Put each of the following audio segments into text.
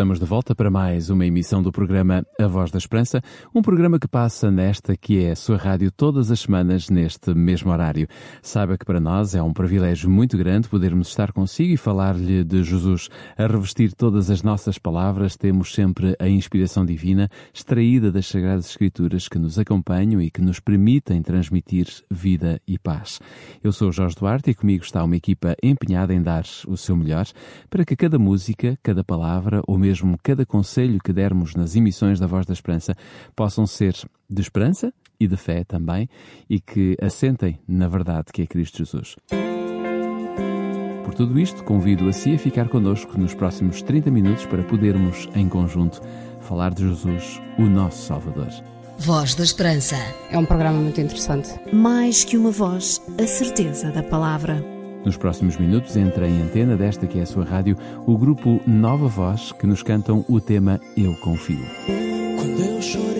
Estamos de volta para mais uma emissão do programa A Voz da Esperança, um programa que passa nesta que é a sua rádio todas as semanas neste mesmo horário. Saiba que para nós é um privilégio muito grande podermos estar consigo e falar-lhe de Jesus. A revestir todas as nossas palavras, temos sempre a inspiração divina extraída das Sagradas Escrituras que nos acompanham e que nos permitem transmitir vida e paz. Eu sou Jorge Duarte e comigo está uma equipa empenhada em dar o seu melhor para que cada música, cada palavra ou mesmo mesmo cada conselho que dermos nas emissões da Voz da Esperança possam ser de esperança e de fé também e que assentem na verdade que é Cristo Jesus. Por tudo isto, convido a si a ficar connosco nos próximos 30 minutos para podermos, em conjunto, falar de Jesus, o nosso Salvador. Voz da Esperança. É um programa muito interessante. Mais que uma voz, a certeza da palavra. Nos próximos minutos entra em antena desta que é a sua rádio o grupo Nova Voz que nos cantam o tema Eu Confio. Quando eu chorei,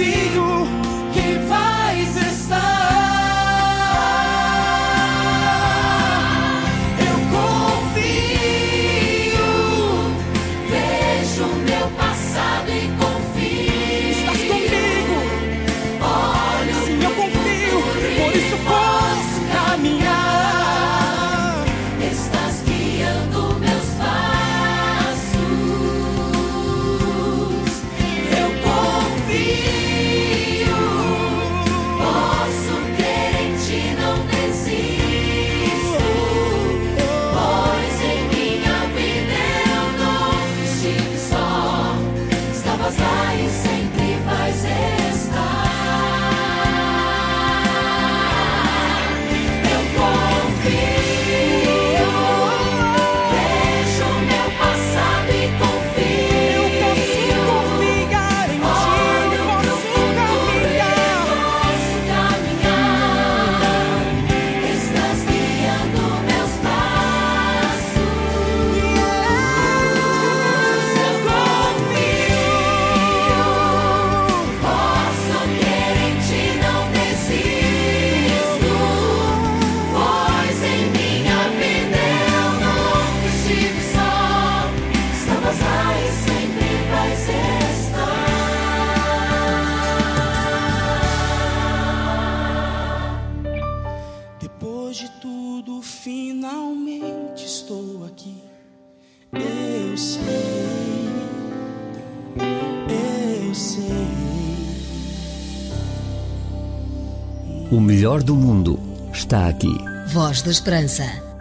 e melhor do mundo está aqui. Voz da Esperança.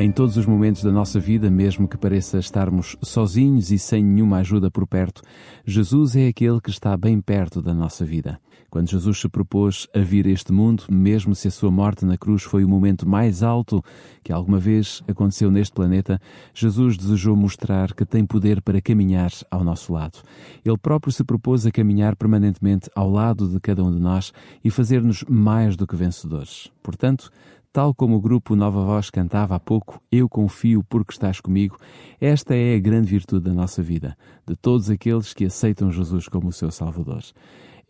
Em todos os momentos da nossa vida, mesmo que pareça estarmos sozinhos e sem nenhuma ajuda por perto, Jesus é aquele que está bem perto da nossa vida. Quando Jesus se propôs a vir a este mundo, mesmo se a sua morte na cruz foi o momento mais alto que alguma vez aconteceu neste planeta, Jesus desejou mostrar que tem poder para caminhar ao nosso lado. Ele próprio se propôs a caminhar permanentemente ao lado de cada um de nós e fazer-nos mais do que vencedores. Portanto, Tal como o grupo Nova Voz cantava há pouco, Eu confio porque estás comigo, esta é a grande virtude da nossa vida, de todos aqueles que aceitam Jesus como o seu Salvador.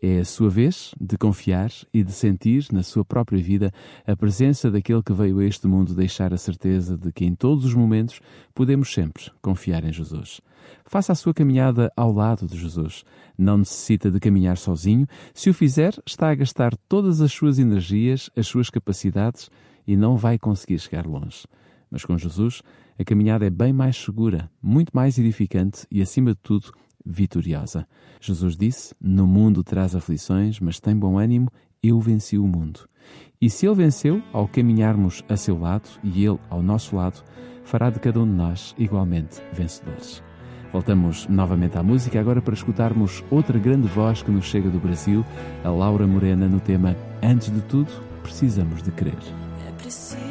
É a sua vez de confiar e de sentir na sua própria vida a presença daquele que veio a este mundo deixar a certeza de que em todos os momentos podemos sempre confiar em Jesus. Faça a sua caminhada ao lado de Jesus. Não necessita de caminhar sozinho. Se o fizer, está a gastar todas as suas energias, as suas capacidades e não vai conseguir chegar longe. Mas com Jesus, a caminhada é bem mais segura, muito mais edificante e, acima de tudo, vitoriosa. Jesus disse: No mundo traz aflições, mas tem bom ânimo, eu venci o mundo. E se ele venceu, ao caminharmos a seu lado e ele ao nosso lado, fará de cada um de nós igualmente vencedores. Voltamos novamente à música agora para escutarmos outra grande voz que nos chega do Brasil, a Laura Morena, no tema Antes de tudo, precisamos de crer. É preciso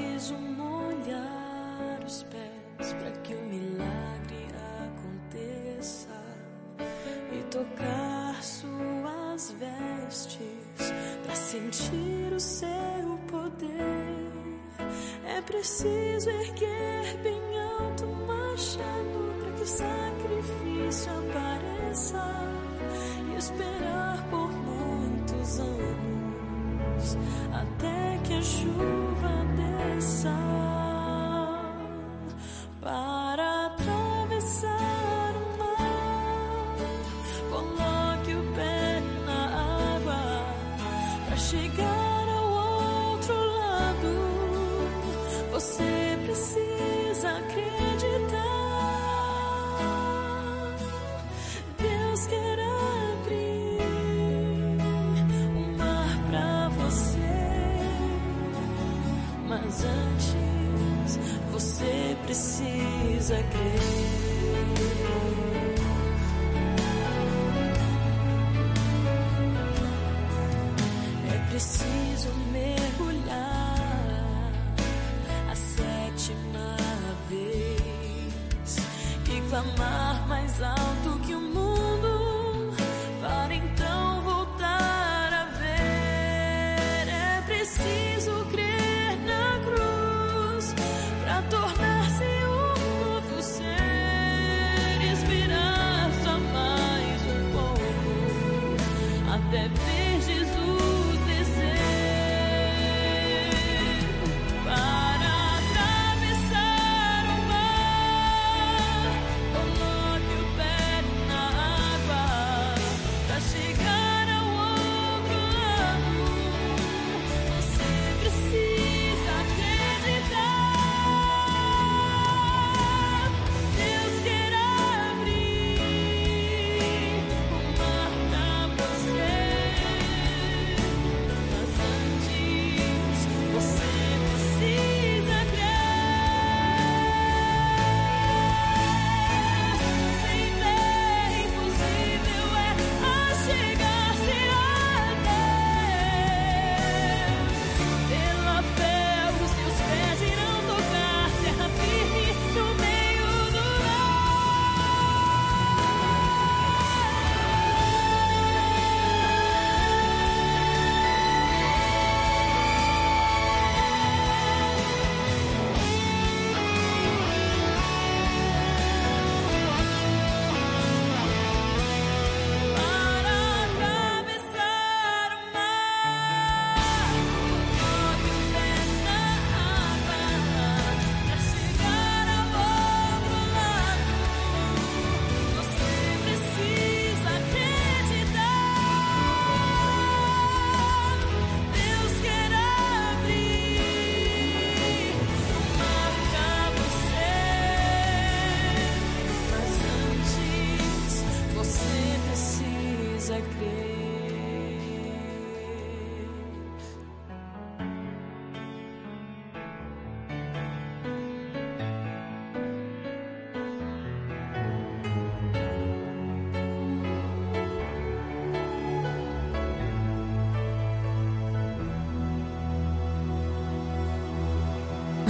again.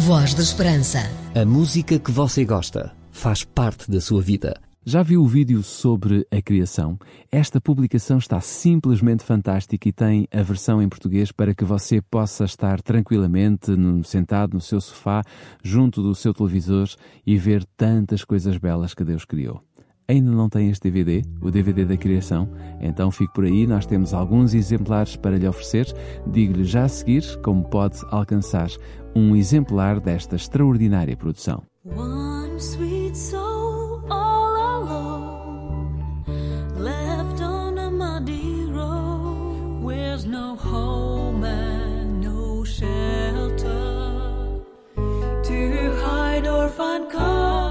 Voz da Esperança. A música que você gosta faz parte da sua vida. Já viu o vídeo sobre a criação? Esta publicação está simplesmente fantástica e tem a versão em português para que você possa estar tranquilamente sentado no seu sofá, junto do seu televisor e ver tantas coisas belas que Deus criou. Ainda não tem este DVD, o DVD da criação? Então fique por aí, nós temos alguns exemplares para lhe oferecer. Digo-lhe já a seguir como pode alcançar um exemplar desta extraordinária produção. One sweet soul all alone, left on a muddy road. Where's no home and no shelter to hide or find comfort.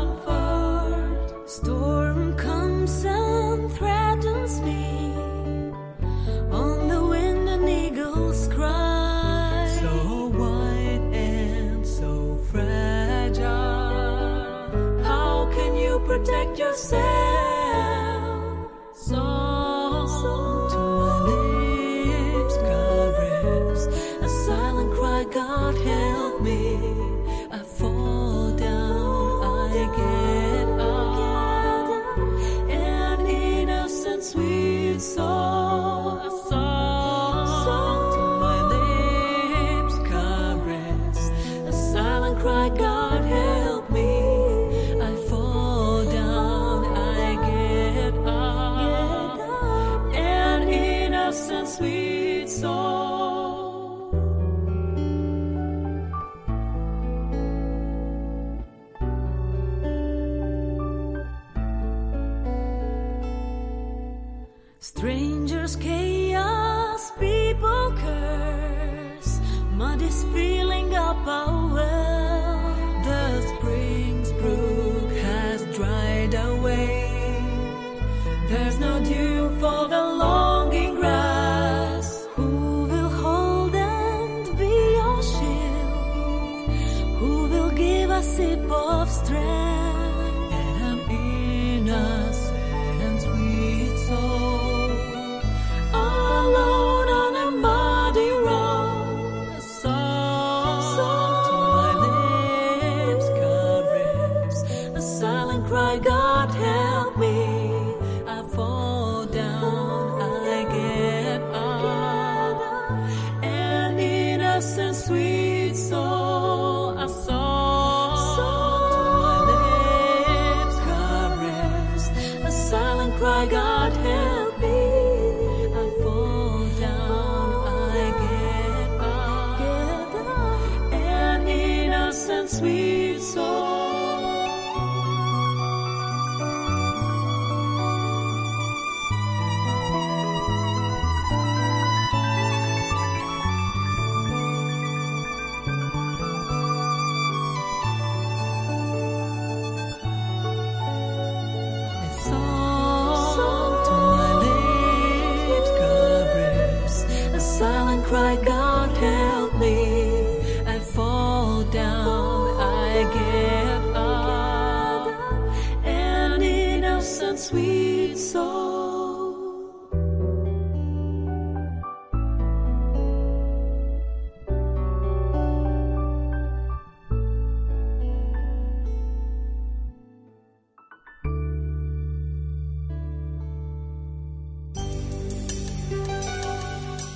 say Strangers, chaos, people curse. Mud is filling up our well.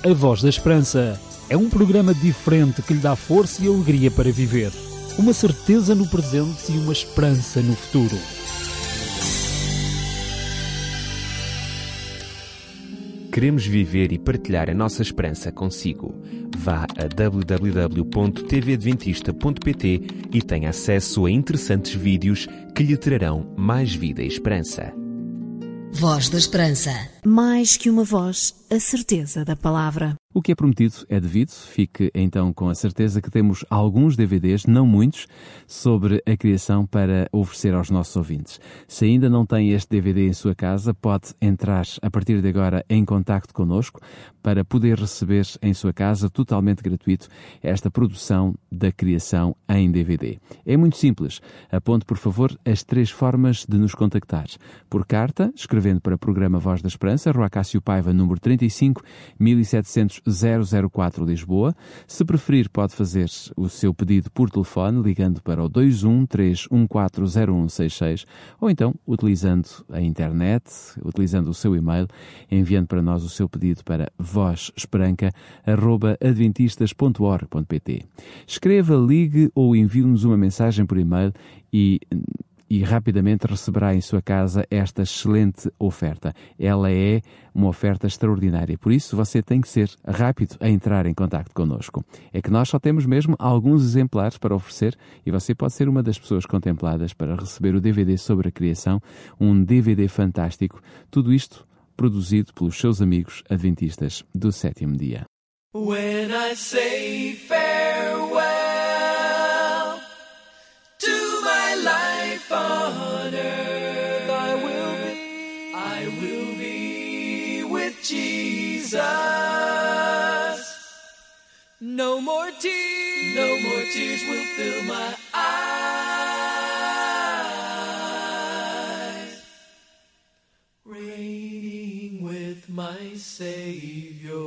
A Voz da Esperança é um programa diferente que lhe dá força e alegria para viver. Uma certeza no presente e uma esperança no futuro. Queremos viver e partilhar a nossa esperança consigo. Vá a www.tvadventista.pt e tenha acesso a interessantes vídeos que lhe trarão mais vida e esperança. Voz da Esperança. Mais que uma voz, a certeza da palavra. O que é prometido é devido. Fique então com a certeza que temos alguns DVDs, não muitos, sobre a criação para oferecer aos nossos ouvintes. Se ainda não tem este DVD em sua casa, pode entrar a partir de agora em contacto connosco para poder receber em sua casa, totalmente gratuito, esta produção da criação em DVD. É muito simples. Aponte, por favor, as três formas de nos contactar. Por carta, escrevendo para o programa Voz da Esperança, Rua Cássio Paiva, número 30 85 1700 004 Lisboa. Se preferir, pode fazer o seu pedido por telefone ligando para o 21 3140166 ou então utilizando a internet, utilizando o seu e-mail, enviando para nós o seu pedido para vozesperanca.adventistas.org.pt. Escreva, ligue ou envie-nos uma mensagem por e-mail e e rapidamente receberá em sua casa esta excelente oferta. Ela é uma oferta extraordinária, por isso você tem que ser rápido a entrar em contato connosco. É que nós só temos mesmo alguns exemplares para oferecer e você pode ser uma das pessoas contempladas para receber o DVD sobre a criação, um DVD fantástico, tudo isto produzido pelos seus amigos adventistas do sétimo dia. When I say farewell tears, no more tears will fill my eyes. Reigning with my Savior.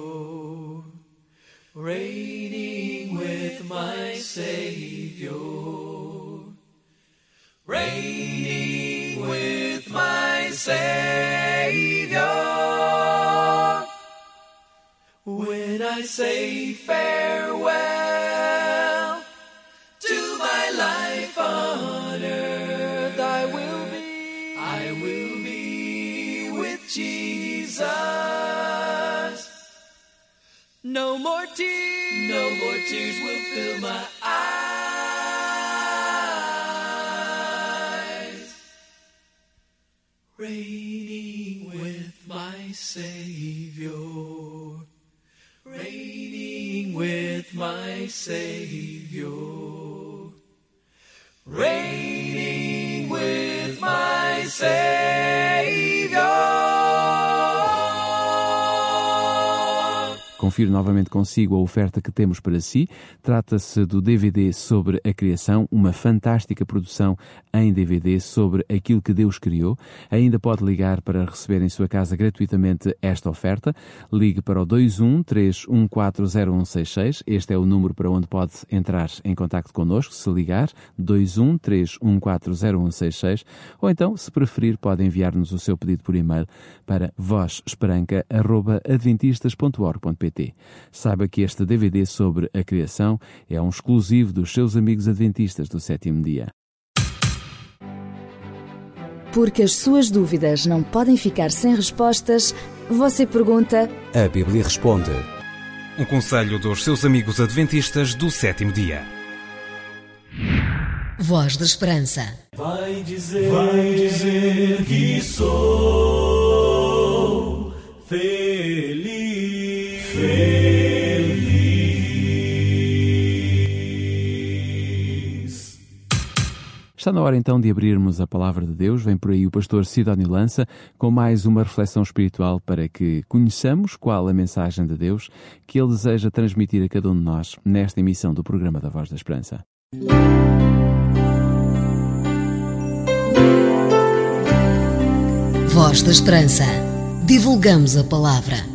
Reigning with my Savior. Reigning with my Savior. When I say farewell tears will fill my eyes. Reigning with my Savior, reigning with my Savior, Confiro novamente consigo a oferta que temos para si. Trata-se do DVD sobre a criação, uma fantástica produção em DVD sobre aquilo que Deus criou. Ainda pode ligar para receber em sua casa gratuitamente esta oferta. Ligue para o 21 3140166. Este é o número para onde pode entrar em contato connosco, se ligar 21 3140166 ou então, se preferir, pode enviar-nos o seu pedido por e-mail para vozesperanca.adventistas.org.pt. Saiba que este DVD sobre a criação é um exclusivo dos seus amigos adventistas do sétimo dia. Porque as suas dúvidas não podem ficar sem respostas, você pergunta A Bíblia responde. Um conselho dos seus amigos adventistas do sétimo dia. Voz da Esperança. Vai dizer, vai dizer que sou feliz, Está na hora então de abrirmos a palavra de Deus. Vem por aí o pastor Sidónio Lança com mais uma reflexão espiritual para que conheçamos qual a mensagem de Deus que ele deseja transmitir a cada um de nós nesta emissão do programa da Voz da Esperança. Voz da Esperança. Divulgamos a palavra.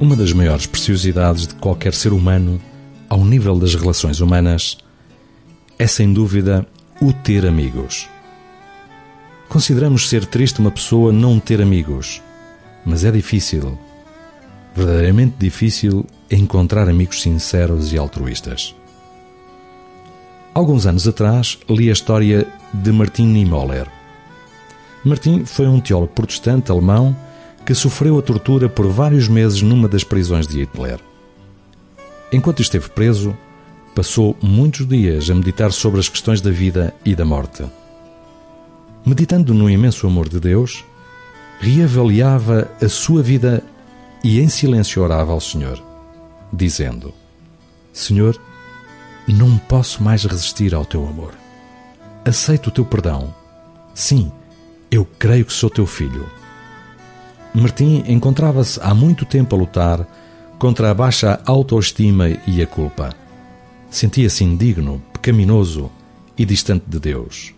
Uma das maiores preciosidades de qualquer ser humano, ao nível das relações humanas, é sem dúvida o ter amigos. Consideramos ser triste uma pessoa não ter amigos, mas é difícil, verdadeiramente difícil, encontrar amigos sinceros e altruístas. Alguns anos atrás li a história de Martin Niemöller. Martin foi um teólogo protestante alemão que sofreu a tortura por vários meses numa das prisões de Hitler. Enquanto esteve preso, passou muitos dias a meditar sobre as questões da vida e da morte. Meditando no imenso amor de Deus, reavaliava a sua vida e em silêncio orava ao Senhor, dizendo: Senhor, não posso mais resistir ao teu amor. Aceito o teu perdão. Sim, eu creio que sou teu filho Martim encontrava-se há muito tempo a lutar contra a baixa autoestima e a culpa. Sentia-se indigno, pecaminoso e distante de Deus.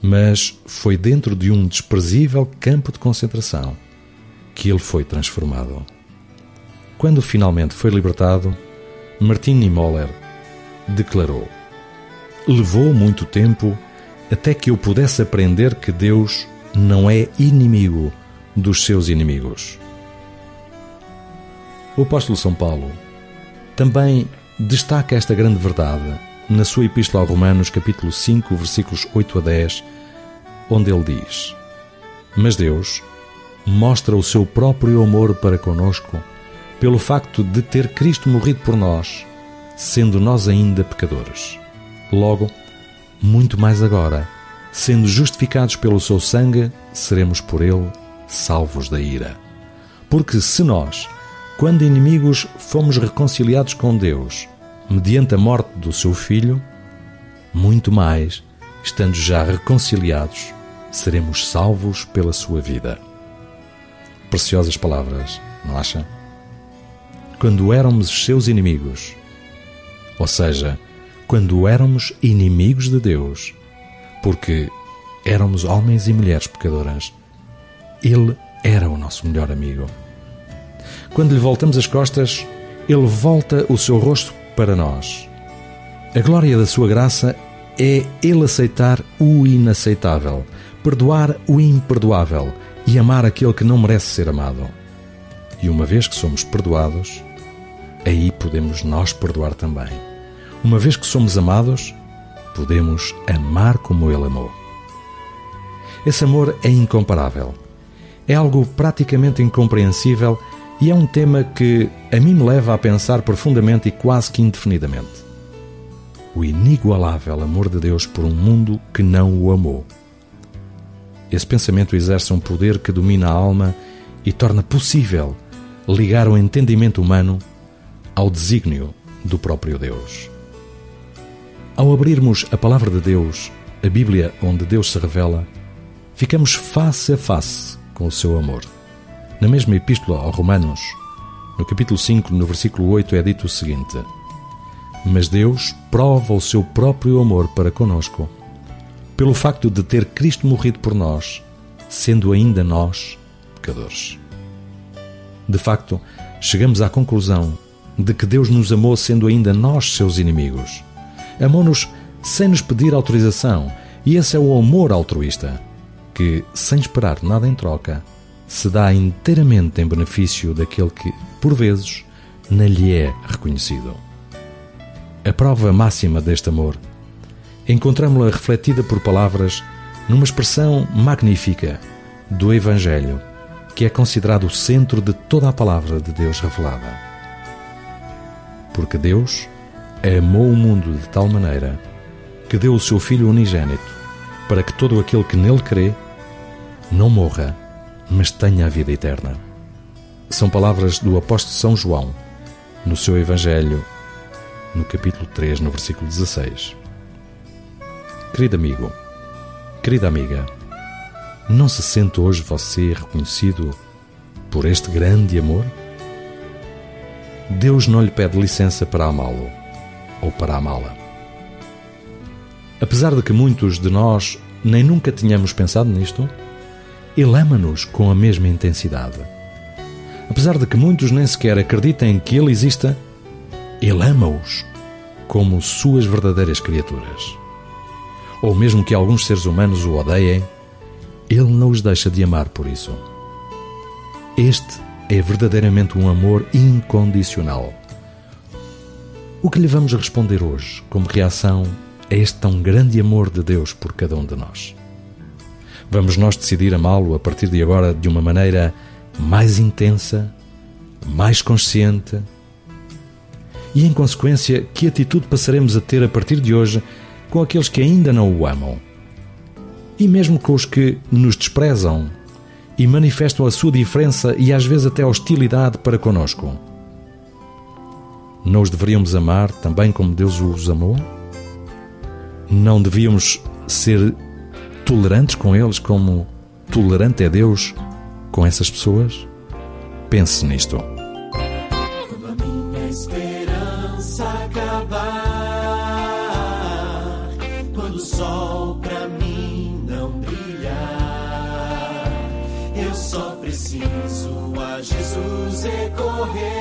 Mas foi dentro de um desprezível campo de concentração que ele foi transformado. Quando finalmente foi libertado, Martin Niemöller declarou: Levou muito tempo até que eu pudesse aprender que Deus não é inimigo dos seus inimigos. O apóstolo São Paulo também destaca esta grande verdade na sua Epístola aos Romanos, capítulo 5, versículos 8 a 10, onde ele diz: Mas Deus mostra o seu próprio amor para conosco pelo facto de ter Cristo morrido por nós, sendo nós ainda pecadores. Logo, muito mais agora, sendo justificados pelo seu sangue, seremos por ele salvos da ira. Porque se nós, quando inimigos, fomos reconciliados com Deus, mediante a morte do seu filho, muito mais, estando já reconciliados, seremos salvos pela sua vida. Preciosas palavras, não acha? Quando éramos seus inimigos, ou seja, quando éramos inimigos de Deus, porque éramos homens e mulheres pecadoras, Ele era o nosso melhor amigo. Quando lhe voltamos as costas, Ele volta o seu rosto para nós. A glória da sua graça é Ele aceitar o inaceitável, perdoar o imperdoável e amar aquele que não merece ser amado. E uma vez que somos perdoados, aí podemos nós perdoar também. Uma vez que somos amados, podemos amar como Ele amou. Esse amor é incomparável. É algo praticamente incompreensível e é um tema que a mim me leva a pensar profundamente e quase que indefinidamente. O inigualável amor de Deus por um mundo que não o amou. Esse pensamento exerce um poder que domina a alma e torna possível ligar o entendimento humano ao desígnio do próprio Deus. Ao abrirmos a palavra de Deus, a Bíblia onde Deus se revela, ficamos face a face com o seu amor. Na mesma epístola aos Romanos, no capítulo 5, no versículo 8, é dito o seguinte: Mas Deus prova o seu próprio amor para conosco, pelo facto de ter Cristo morrido por nós, sendo ainda nós pecadores. De facto, chegamos à conclusão de que Deus nos amou sendo ainda nós seus inimigos. Amou-nos sem nos pedir autorização, e esse é o amor altruísta, que, sem esperar nada em troca, se dá inteiramente em benefício daquele que, por vezes, não lhe é reconhecido. A prova máxima deste amor encontramos-la refletida por palavras numa expressão magnífica do Evangelho, que é considerado o centro de toda a palavra de Deus revelada. Porque Deus amou o mundo de tal maneira que deu o seu Filho unigênito, para que todo aquele que nele crê não morra, mas tenha a vida eterna. São palavras do apóstolo São João, no seu Evangelho, no capítulo 3, no versículo 16. Querido amigo, querida amiga, não se sente hoje você reconhecido por este grande amor? Deus não lhe pede licença para amá-lo ou para amá-la. Apesar de que muitos de nós nem nunca tínhamos pensado nisto, Ele ama-nos com a mesma intensidade. Apesar de que muitos nem sequer acreditem que Ele exista, Ele ama-os como suas verdadeiras criaturas. Ou mesmo que alguns seres humanos o odeiem, Ele não os deixa de amar por isso. Este é verdadeiramente um amor incondicional. O que lhe vamos responder hoje como reação a este tão grande amor de Deus por cada um de nós? Vamos nós decidir amá-lo a partir de agora de uma maneira mais intensa, mais consciente? E em consequência, que atitude passaremos a ter a partir de hoje com aqueles que ainda não o amam? E mesmo com os que nos desprezam e manifestam a sua diferença e às vezes até hostilidade para conosco? Não os deveríamos amar também como Deus os amou? Não devíamos ser tolerantes com eles como tolerante é Deus com essas pessoas? Pense nisto. Quando a minha esperança acabar, quando o sol pra mim não brilhar, eu só preciso a Jesus recorrer,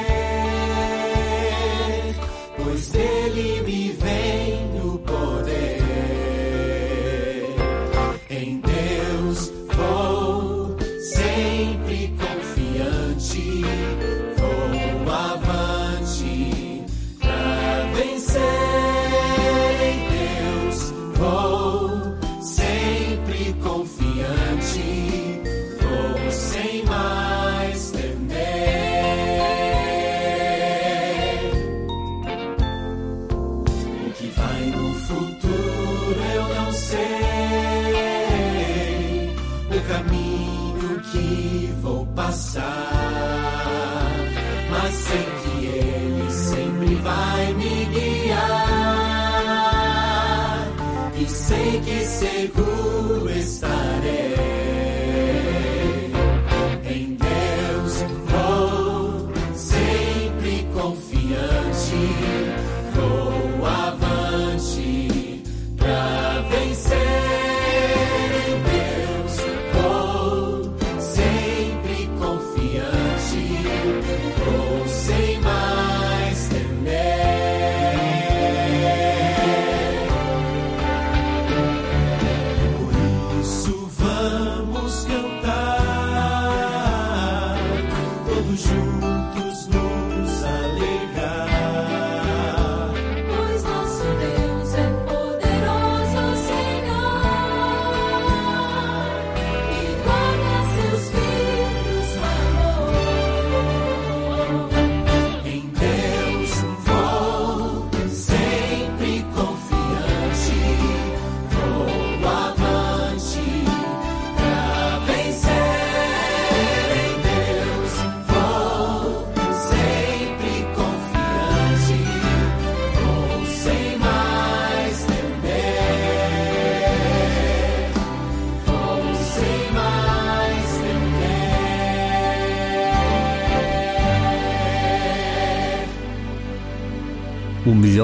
vou passar. Mas sei que Ele sempre vai me guiar. E sei que seguro estarei.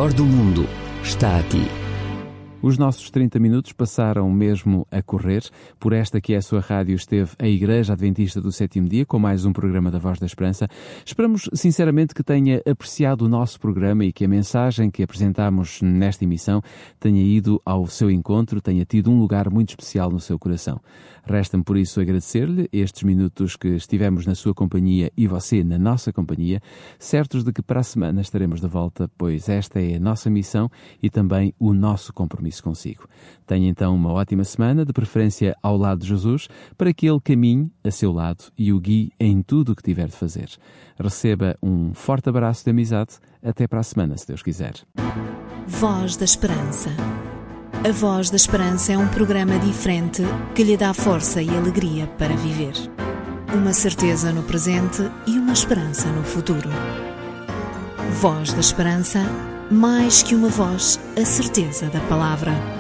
Melhor do mundo está aqui. Os nossos 30 minutos passaram mesmo a correr. Por esta que é a sua rádio esteve a Igreja Adventista do Sétimo Dia com mais um programa da Voz da Esperança. Esperamos sinceramente que tenha apreciado o nosso programa e que a mensagem que apresentamos nesta emissão tenha ido ao seu encontro, tenha tido um lugar muito especial no seu coração. Resta-me por isso agradecer-lhe estes minutos que estivemos na sua companhia e você na nossa companhia, certos de que para a semana estaremos de volta, pois esta é a nossa missão e também o nosso compromisso consigo. Tenha então uma ótima semana, de preferência ao lado de Jesus, para que Ele caminhe a seu lado e o guie em tudo o que tiver de fazer. Receba um forte abraço de amizade. Até para a semana, se Deus quiser. Voz da Esperança. A Voz da Esperança é um programa diferente que lhe dá força e alegria para viver. Uma certeza no presente e uma esperança no futuro. Voz da Esperança, mais que uma voz, a certeza da palavra.